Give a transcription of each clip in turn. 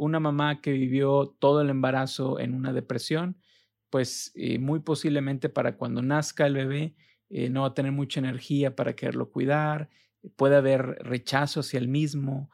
una mamá que vivió todo el embarazo en una depresión, pues muy posiblemente para cuando nazca el bebé no va a tener mucha energía para quererlo cuidar, puede haber rechazo hacia el mismo,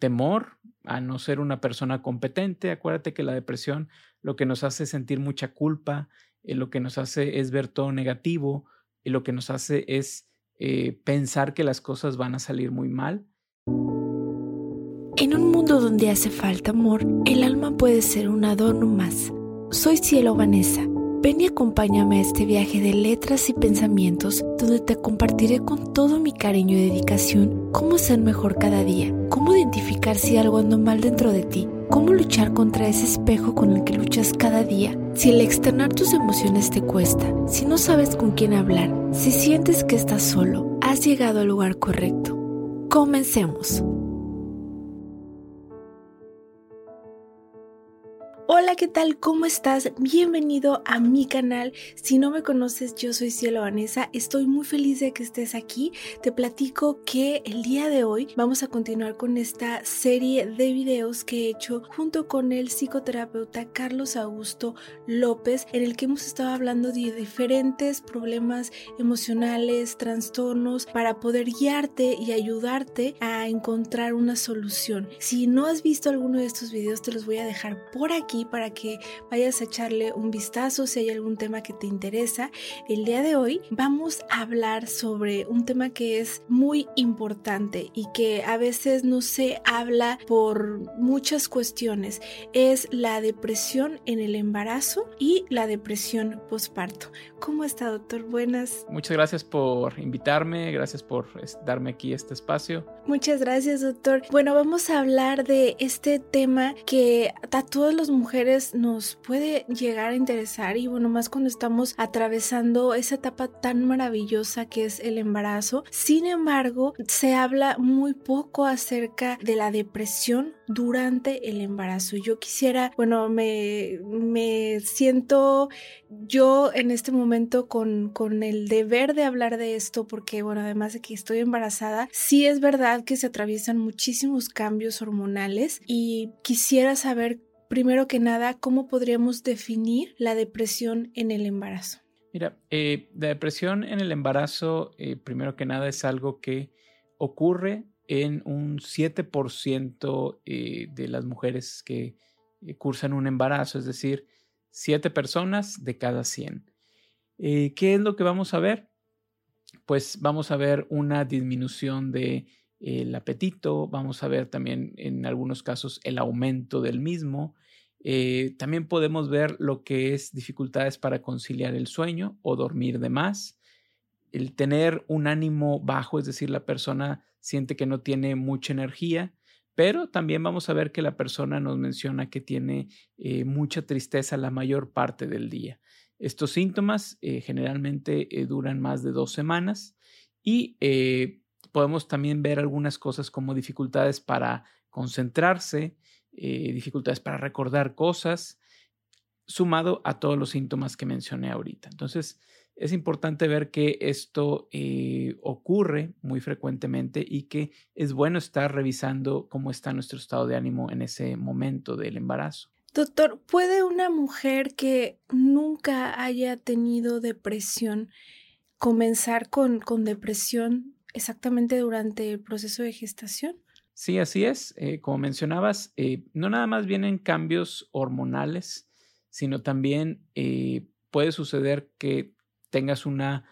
temor a no ser una persona competente. Acuérdate que la depresión lo que nos hace sentir mucha culpa, lo que nos hace es ver todo negativo, y lo que nos hace es pensar que las cosas van a salir muy mal en un mundo donde hace falta amor, el alma puede ser un adorno más. Soy Cielo Vanessa. Ven y acompáñame a este viaje de letras y pensamientos donde te compartiré con todo mi cariño y dedicación cómo ser mejor cada día, cómo identificar si algo anda mal dentro de ti, cómo luchar contra ese espejo con el que luchas cada día. Si el externar tus emociones te cuesta, si no sabes con quién hablar, si sientes que estás solo, has llegado al lugar correcto. Comencemos. Hola, ¿qué tal? ¿Cómo estás? Bienvenido a mi canal. Si no me conoces, yo soy Cielo Vanessa. Estoy muy feliz de que estés aquí. Te platico que el día de hoy vamos a continuar con esta serie de videos que he hecho junto con el psicoterapeuta Carlos Augusto López, en el que hemos estado hablando de diferentes problemas emocionales, trastornos, para poder guiarte y ayudarte a encontrar una solución. Si no has visto alguno de estos videos, te los voy a dejar por aquí para que vayas a echarle un vistazo si hay algún tema que te interesa. El día de hoy vamos a hablar sobre un tema que es muy importante y que a veces no se habla por muchas cuestiones. Es la depresión en el embarazo y la depresión postparto. ¿Cómo está, doctor? Buenas. Muchas gracias por invitarme, gracias por darme aquí este espacio. Muchas gracias, doctor. Bueno, vamos a hablar de este tema que a todas las mujeres nos puede llegar a interesar y bueno, más cuando estamos atravesando esa etapa tan maravillosa que es el embarazo. Sin embargo, se habla muy poco acerca de la depresión durante el embarazo. Yo quisiera, bueno, me, me siento yo en este momento con, con el deber de hablar de esto porque, bueno, además de que estoy embarazada, sí es verdad que se atraviesan muchísimos cambios hormonales y quisiera saber primero que nada, ¿cómo podríamos definir la depresión en el embarazo? Mira, eh, la depresión en el embarazo, eh, primero que nada, es algo que ocurre en un 7% eh, de las mujeres que cursan un embarazo, es decir, 7 personas de cada 100. ¿Qué es lo que vamos a ver? Pues vamos a ver una disminución de el apetito, vamos a ver también en algunos casos el aumento del mismo. Eh, también podemos ver lo que es dificultades para conciliar el sueño o dormir de más. El tener un ánimo bajo, es decir, la persona siente que no tiene mucha energía, pero también vamos a ver que la persona nos menciona que tiene eh, mucha tristeza la mayor parte del día. Estos síntomas eh, generalmente duran más de dos semanas y podemos también ver algunas cosas como dificultades para concentrarse, eh, dificultades para recordar cosas, sumado a todos los síntomas que mencioné ahorita. Entonces, es importante ver que esto eh, ocurre muy frecuentemente y que es bueno estar revisando cómo está nuestro estado de ánimo en ese momento del embarazo. Doctor, ¿puede una mujer que nunca haya tenido depresión comenzar con, con depresión exactamente durante el proceso de gestación. Sí, así es. Eh, como mencionabas, eh, no nada más vienen cambios hormonales, sino también eh, puede suceder que tengas una,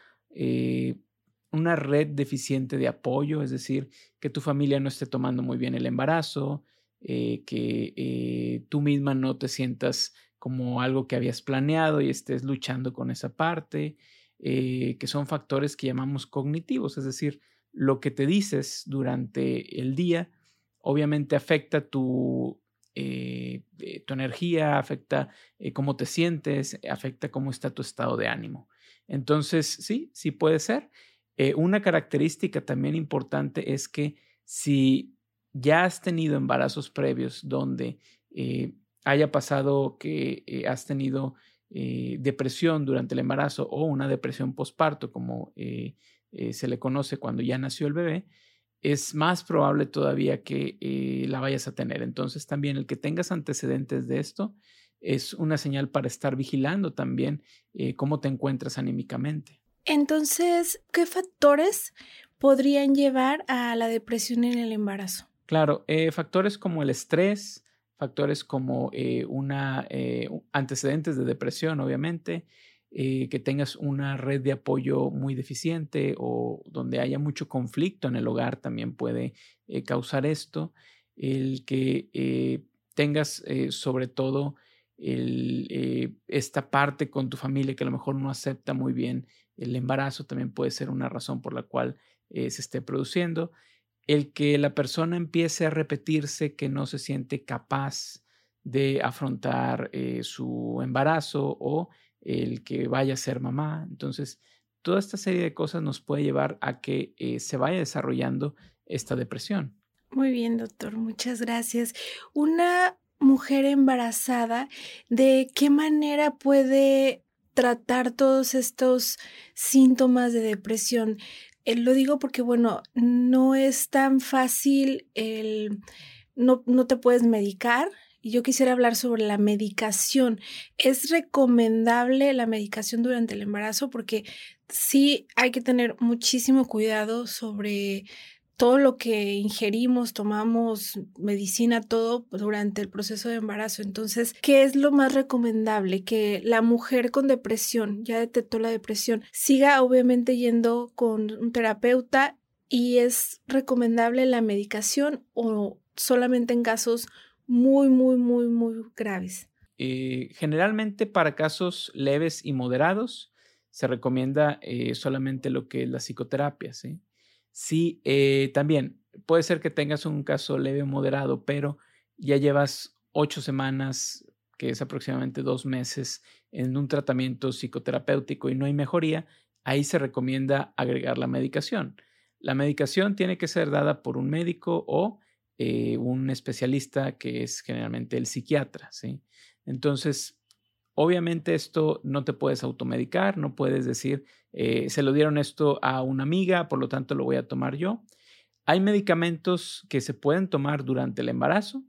una red deficiente de apoyo, es decir, que tu familia no esté tomando muy bien el embarazo, que tú misma no te sientas como algo que habías planeado y estés luchando con esa parte. Eh, que son factores que llamamos cognitivos, es decir, lo que te dices durante el día obviamente afecta tu, eh, eh, tu energía, afecta cómo te sientes, afecta cómo está tu estado de ánimo. Entonces, sí, sí puede ser. una característica también importante es que si ya has tenido embarazos previos donde haya pasado que has tenido eh, depresión durante el embarazo o una depresión postparto, como eh, eh, se le conoce cuando ya nació el bebé, es más probable todavía que la vayas a tener. Entonces también el que tengas antecedentes de esto es una señal para estar vigilando también cómo te encuentras anímicamente. Entonces, ¿qué factores podrían llevar a la depresión en el embarazo? Claro, factores como el estrés, factores como una antecedentes de depresión, obviamente, eh, que tengas una red de apoyo muy deficiente o donde haya mucho conflicto en el hogar también puede eh, causar esto. El que eh, tengas sobre todo esta parte con tu familia que a lo mejor no acepta muy bien el embarazo también puede ser una razón por la cual se esté produciendo. El que la persona empiece a repetirse que no se siente capaz de afrontar su embarazo o el que vaya a ser mamá. Entonces, toda esta serie de cosas nos puede llevar a que eh, se vaya desarrollando esta depresión. Muy bien, doctor, muchas gracias. Una mujer embarazada, ¿de qué manera puede tratar todos estos síntomas de depresión? Eh, lo digo porque, bueno, no es tan fácil el... No, no te puedes medicar, y yo quisiera hablar sobre la medicación. ¿Es recomendable la medicación durante el embarazo? Porque sí hay que tener muchísimo cuidado sobre todo lo que ingerimos, tomamos medicina, todo durante el proceso de embarazo. Entonces, ¿qué es lo más recomendable? Que la mujer con depresión, ya detectó la depresión, siga obviamente yendo con un terapeuta y es recomendable la medicación o solamente en casos muy, muy, muy, muy graves. Eh, generalmente para casos leves y moderados se recomienda eh, solamente lo que es la psicoterapia. Sí, sí eh, también puede ser que tengas un caso leve o moderado, pero ya llevas ocho semanas, que es aproximadamente dos meses, en un tratamiento psicoterapéutico y no hay mejoría, ahí se recomienda agregar la medicación. La medicación tiene que ser dada por un médico o eh, un especialista que es generalmente el psiquiatra, ¿sí? Entonces, obviamente esto no te puedes automedicar, no puedes decir, eh, se lo dieron esto a una amiga, por lo tanto lo voy a tomar yo. Hay medicamentos que se pueden tomar durante el embarazo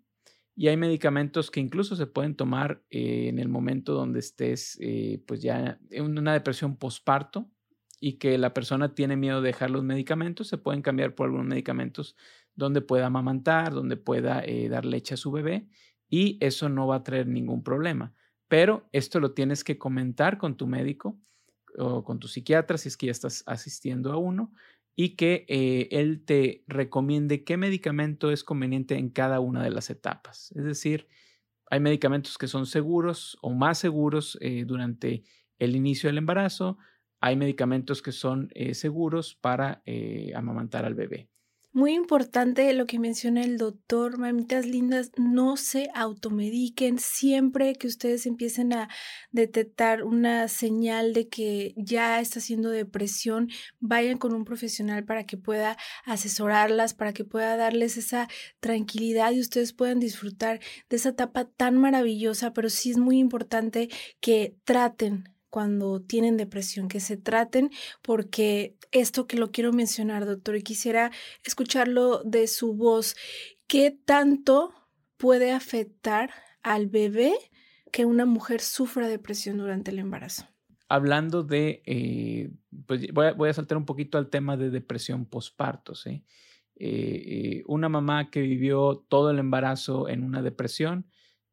y hay medicamentos que incluso se pueden tomar eh, en el momento donde estés, pues ya en una depresión postparto y que la persona tiene miedo de dejar los medicamentos, se pueden cambiar por algunos medicamentos donde pueda amamantar, donde pueda eh, dar leche a su bebé y eso no va a traer ningún problema. Pero esto lo tienes que comentar con tu médico o con tu psiquiatra si es que ya estás asistiendo a uno y que eh, él te recomiende qué medicamento es conveniente en cada una de las etapas. Es decir, hay medicamentos que son seguros o más seguros eh, durante el inicio del embarazo, hay medicamentos que son seguros para amamantar al bebé. Muy importante lo que menciona el doctor, mamitas lindas, no se automediquen. Siempre que ustedes empiecen a detectar una señal de que ya está haciendo depresión, vayan con un profesional para que pueda asesorarlas, para que pueda darles esa tranquilidad y ustedes puedan disfrutar de esa etapa tan maravillosa, pero sí es muy importante que traten cuando tienen depresión, que se traten, porque esto que lo quiero mencionar, doctor, y quisiera escucharlo de su voz, ¿qué tanto puede afectar al bebé que una mujer sufra depresión durante el embarazo? Hablando de, eh, pues voy a, saltar un poquito al tema de depresión posparto, ¿sí? Eh, eh, una mamá que vivió todo el embarazo en una depresión,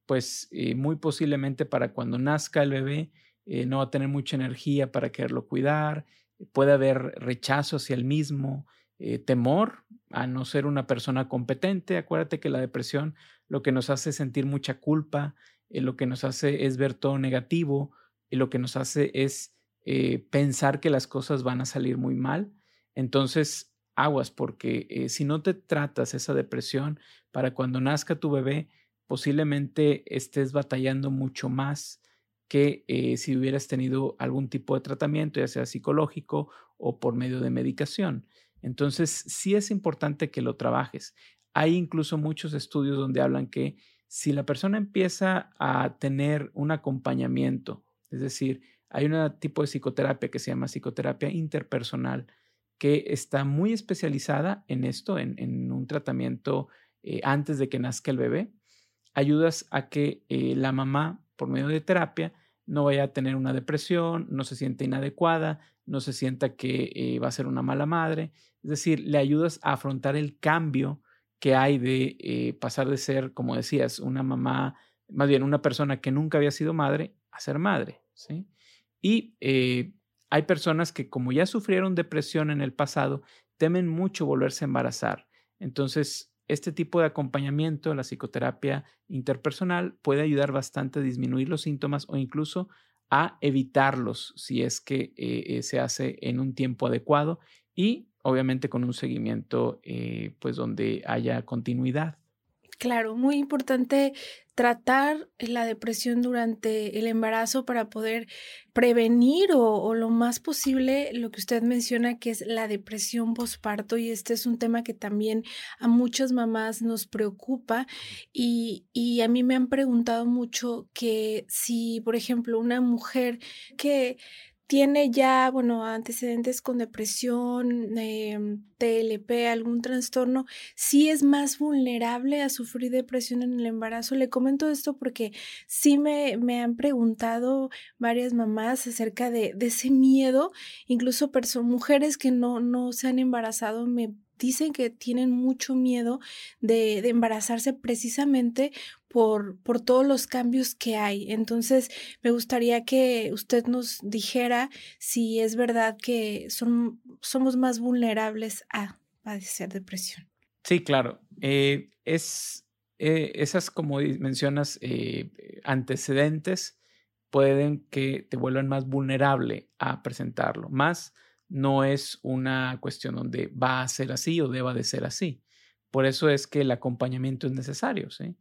pues muy posiblemente para cuando nazca el bebé, eh, no va a tener mucha energía para quererlo cuidar, puede haber rechazo hacia el mismo, eh, temor a no ser una persona competente. Acuérdate que la depresión lo que nos hace sentir mucha culpa, eh, lo que nos hace es ver todo negativo, y lo que nos hace es pensar que las cosas van a salir muy mal. Entonces, aguas, porque si no te tratas esa depresión, para cuando nazca tu bebé, posiblemente estés batallando mucho más que eh, si hubieras tenido algún tipo de tratamiento, ya sea psicológico o por medio de medicación. Entonces, sí es importante que lo trabajes. Hay incluso muchos estudios donde hablan que si la persona empieza a tener un acompañamiento, es decir, hay un tipo de psicoterapia que se llama psicoterapia interpersonal, que está muy especializada en esto, en, un tratamiento eh, antes de que nazca el bebé. Ayudas a que eh, la mamá, por medio de terapia, no vaya a tener una depresión, no se sienta inadecuada, no se sienta que eh, va a ser una mala madre. Es decir, le ayudas a afrontar el cambio que hay de pasar de ser, como decías, una mamá, más bien una persona que nunca había sido madre, a ser madre. ¿sí? Y hay personas que como ya sufrieron depresión en el pasado, temen mucho volverse a embarazar. Entonces, este tipo de acompañamiento, la psicoterapia interpersonal, puede ayudar bastante a disminuir los síntomas o incluso a evitarlos si es que eh, eh, se hace en un tiempo adecuado y obviamente con un seguimiento eh, pues donde haya continuidad. Claro, muy importante tratar la depresión durante el embarazo para poder prevenir o, lo más posible lo que usted menciona que es la depresión posparto y este es un tema que también a muchas mamás nos preocupa y, y a mí me han preguntado mucho que si por ejemplo una mujer que tiene ya, bueno, antecedentes con depresión, em, TLP, algún trastorno, sí es más vulnerable a sufrir depresión en el embarazo. Le comento esto porque sí me, me han preguntado varias mamás acerca de, de ese miedo, incluso mujeres que no, no se han embarazado me dicen que tienen mucho miedo de, de embarazarse precisamente por, por, todos los cambios que hay. Entonces, me gustaría que usted nos dijera si es verdad que son, somos más vulnerables a padecer depresión. Sí, claro. Eh, es eh, esas, como mencionas, eh, antecedentes pueden que te vuelvan más vulnerable a presentarlo. Más no es una cuestión donde va a ser así o deba de ser así. Por eso es que el acompañamiento es necesario, ¿sí?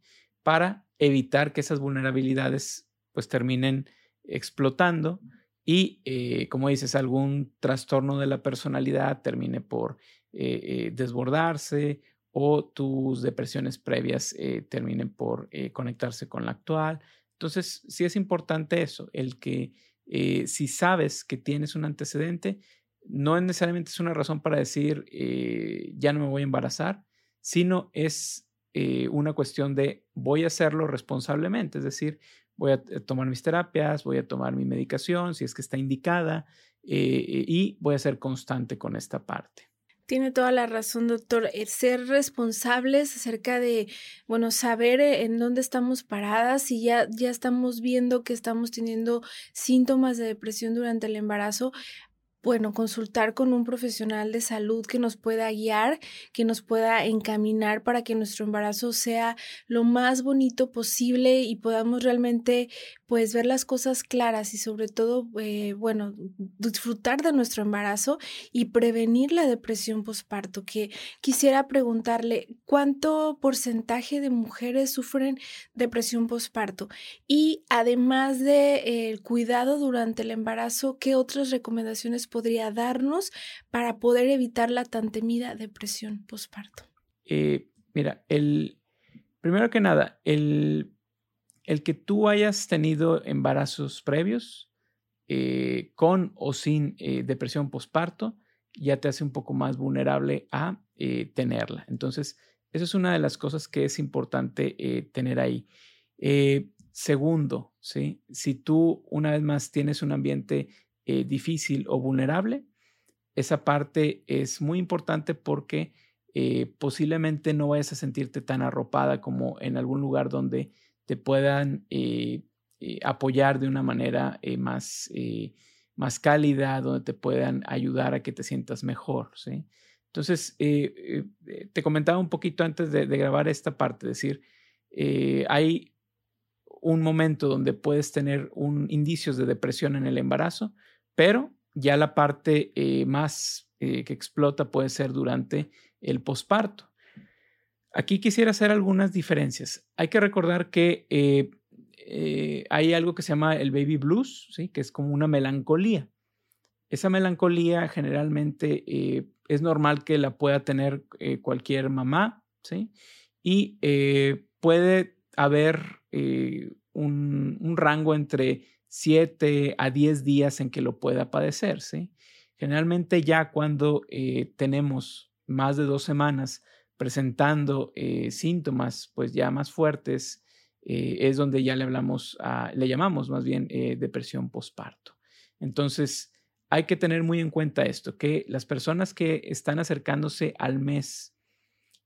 Para evitar que esas vulnerabilidades pues terminen explotando y, eh, como dices, algún trastorno de la personalidad termine por eh, eh, desbordarse o tus depresiones previas terminen por conectarse con la actual. Entonces, sí es importante eso, el que si sabes que tienes un antecedente, no necesariamente es una razón para decir ya no me voy a embarazar, sino es eh, una cuestión de voy a hacerlo responsablemente, es decir, voy a eh, tomar mis terapias, voy a tomar mi medicación si es que está indicada y voy a ser constante con esta parte. Tiene toda la razón, doctor. ser responsables acerca de, bueno, saber en dónde estamos paradas, y ya, ya estamos viendo que estamos teniendo síntomas de depresión durante el embarazo, bueno, consultar con un profesional de salud que nos pueda guiar, que nos pueda encaminar para que nuestro embarazo sea lo más bonito posible y podamos realmente pues ver las cosas claras y sobre todo, eh, bueno, disfrutar de nuestro embarazo y prevenir la depresión postparto, que quisiera preguntarle cuánto porcentaje de mujeres sufren depresión postparto y además de eh, el cuidado durante el embarazo, ¿qué otras recomendaciones podría darnos para poder evitar la tan temida depresión postparto? Eh, mira, el primero que nada, el el que tú hayas tenido embarazos previos eh, con o sin eh, depresión postparto ya te hace un poco más vulnerable a tenerla. Entonces, eso es una de las cosas que es importante tener ahí. segundo, ¿sí? si tú una vez más tienes un ambiente difícil o vulnerable, esa parte es muy importante porque posiblemente no vayas a sentirte tan arropada como en algún lugar donde te puedan eh, eh, apoyar de una manera eh, más, más cálida, donde te puedan ayudar a que te sientas mejor. Entonces, te comentaba un poquito antes de, grabar esta parte, es decir, hay un momento donde puedes tener un, indicios de depresión en el embarazo, pero ya la parte más que explota puede ser durante el posparto. Aquí quisiera hacer algunas diferencias. Hay que recordar que eh, eh, hay algo que se llama el baby blues, ¿sí? que es como una melancolía. Esa melancolía generalmente eh, es normal que la pueda tener cualquier mamá, y puede haber un, rango entre 7 a 10 días en que lo pueda padecer. ¿sí? Generalmente ya cuando tenemos más de dos semanas presentando síntomas pues ya más fuertes, es donde ya le hablamos, le llamamos más bien depresión postparto. Entonces, hay que tener muy en cuenta esto, que las personas que están acercándose al mes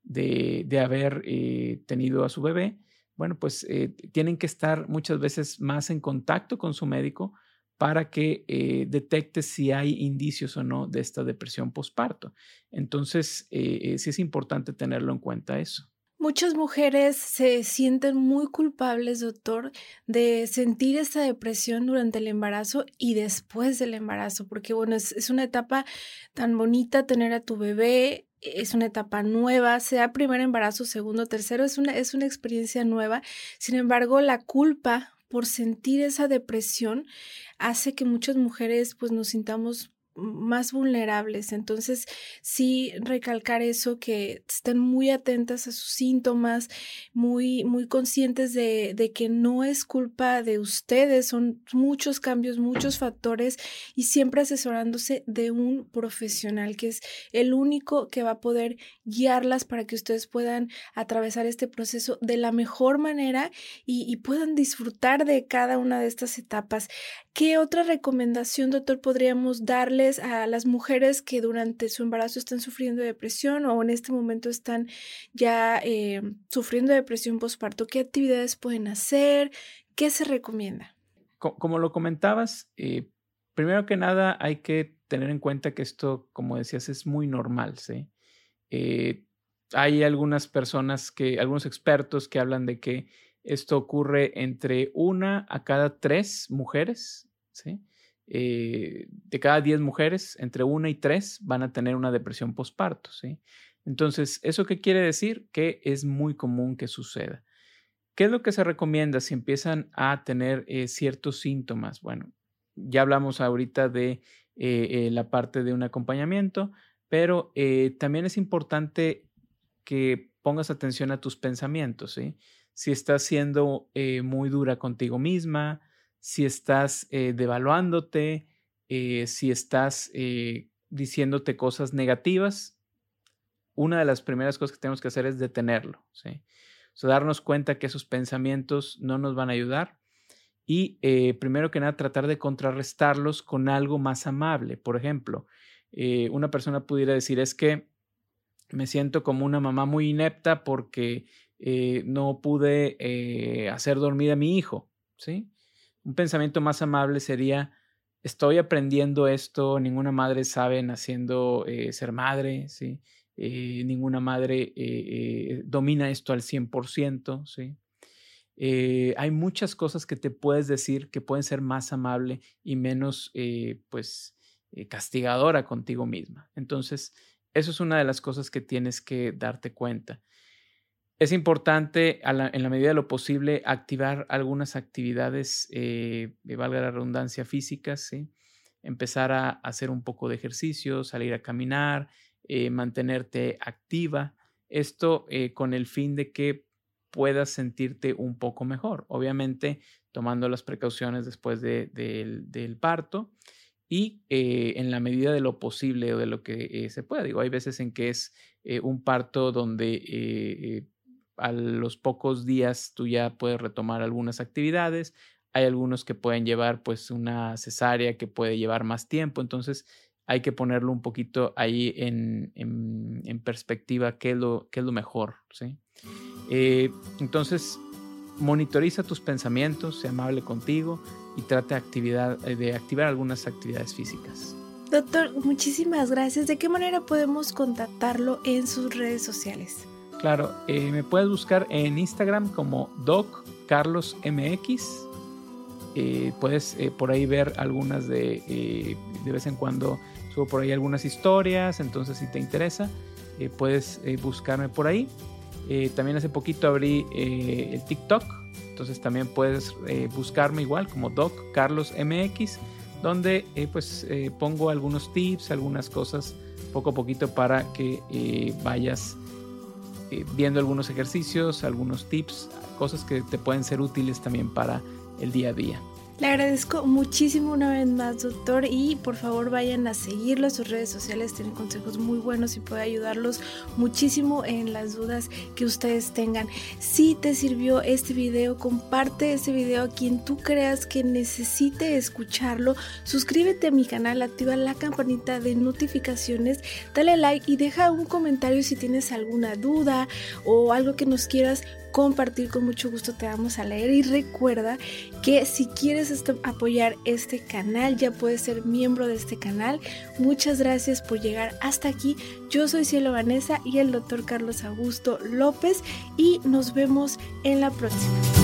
de, haber eh, tenido a su bebé, bueno, pues eh, tienen que estar muchas veces más en contacto con su médico para que eh, detecte si hay indicios o no de esta depresión postparto. Entonces, sí es importante tenerlo en cuenta eso. Muchas mujeres se sienten muy culpables, doctor, de sentir esta depresión durante el embarazo y después del embarazo, porque bueno, es, una etapa tan bonita tener a tu bebé, es una etapa nueva, sea primer embarazo, segundo, tercero, es una, es una experiencia nueva. Sin embargo, la culpa por sentir esa depresión hace que muchas mujeres pues nos sintamos más vulnerables. Entonces, sí recalcar eso, que estén muy atentas a sus síntomas, muy, muy conscientes de, que no es culpa de ustedes, son muchos cambios, muchos factores y siempre asesorándose de un profesional que es el único que va a poder guiarlas para que ustedes puedan atravesar este proceso de la mejor manera y, y puedan disfrutar de cada una de estas etapas. ¿Qué otra recomendación, doctor, podríamos darles a las mujeres que durante su embarazo están sufriendo depresión o en este momento están ya eh, sufriendo depresión postparto? ¿Qué actividades pueden hacer? ¿Qué se recomienda? Como lo comentabas, eh, primero que nada hay que tener en cuenta que esto, como decías, es muy normal, ¿sí? Eh, hay algunas personas que, algunos expertos que hablan de que esto ocurre entre una a cada tres mujeres, ¿sí? Eh, de cada diez mujeres, entre una y tres van a tener una depresión postparto, ¿sí? Entonces, ¿eso qué quiere decir? Que es muy común que suceda. ¿Qué es lo que se recomienda si empiezan a tener eh, ciertos síntomas? Bueno, ya hablamos ahorita de eh, la parte de un acompañamiento, pero también es importante que pongas atención a tus pensamientos, si estás siendo muy dura contigo misma, si estás eh, devaluándote, eh, si estás diciéndote cosas negativas, una de las primeras cosas que tenemos que hacer es detenerlo, ¿sí? Darnos cuenta que esos pensamientos no nos van a ayudar y primero que nada tratar de contrarrestarlos con algo más amable. Por ejemplo, una persona pudiera decir es que me siento como una mamá muy inepta porque eh, no pude eh, hacer dormir a mi hijo, ¿sí? Un pensamiento más amable sería, estoy aprendiendo esto, ninguna madre sabe naciendo eh, ser madre, ¿sí? ninguna madre domina esto al 100%, ¿sí? hay muchas cosas que te puedes decir que pueden ser más amable y menos, pues, castigadora contigo misma. Entonces, eso es una de las cosas que tienes que darte cuenta. Es importante, en la medida de lo posible, activar algunas actividades, eh, valga la redundancia, físicas, empezar a hacer un poco de ejercicio, salir a caminar, eh, mantenerte activa. Esto eh, con el fin de que puedas sentirte un poco mejor, obviamente tomando las precauciones después del parto y eh, en la medida de lo posible o de lo que se pueda. Digo, hay veces en que es un parto donde a los pocos días tú ya puedes retomar algunas actividades. Hay algunos que pueden llevar pues una cesárea que puede llevar más tiempo. Entonces hay que ponerlo un poquito ahí en, en, perspectiva qué es, lo, qué es lo mejor. ¿sí? Eh, entonces monitoriza tus pensamientos, sea amable contigo y trate actividad, eh, de activar algunas actividades físicas. Doctor, muchísimas gracias. ¿De qué manera podemos contactarlo en sus redes sociales? Claro, eh, me puedes buscar en Instagram como DocCarlosMX. Eh, puedes eh, por ahí ver algunas de, de vez en cuando subo por ahí algunas historias, entonces si te interesa, puedes buscarme por ahí. también hace poquito abrí el TikTok, entonces también puedes buscarme igual como DocCarlosMX, donde pues pongo algunos tips, algunas cosas poco a poquito para que vayas eh, viendo algunos ejercicios, algunos tips, cosas que te pueden ser útiles también para el día a día. Le agradezco muchísimo una vez más, doctor, y por favor vayan a seguirlo a sus redes sociales, tienen consejos muy buenos y puede ayudarlos muchísimo en las dudas que ustedes tengan. Si te sirvió este video, comparte este video a quien tú creas que necesite escucharlo. Suscríbete a mi canal, activa la campanita de notificaciones, dale like y deja un comentario si tienes alguna duda o algo que nos quieras compartir con mucho gusto te vamos a leer. Y recuerda que si quieres apoyar este canal ya puedes ser miembro de este canal. Muchas gracias por llegar hasta aquí. Yo soy Cielo Vanessa y el doctor Carlos Augusto López y nos vemos en la próxima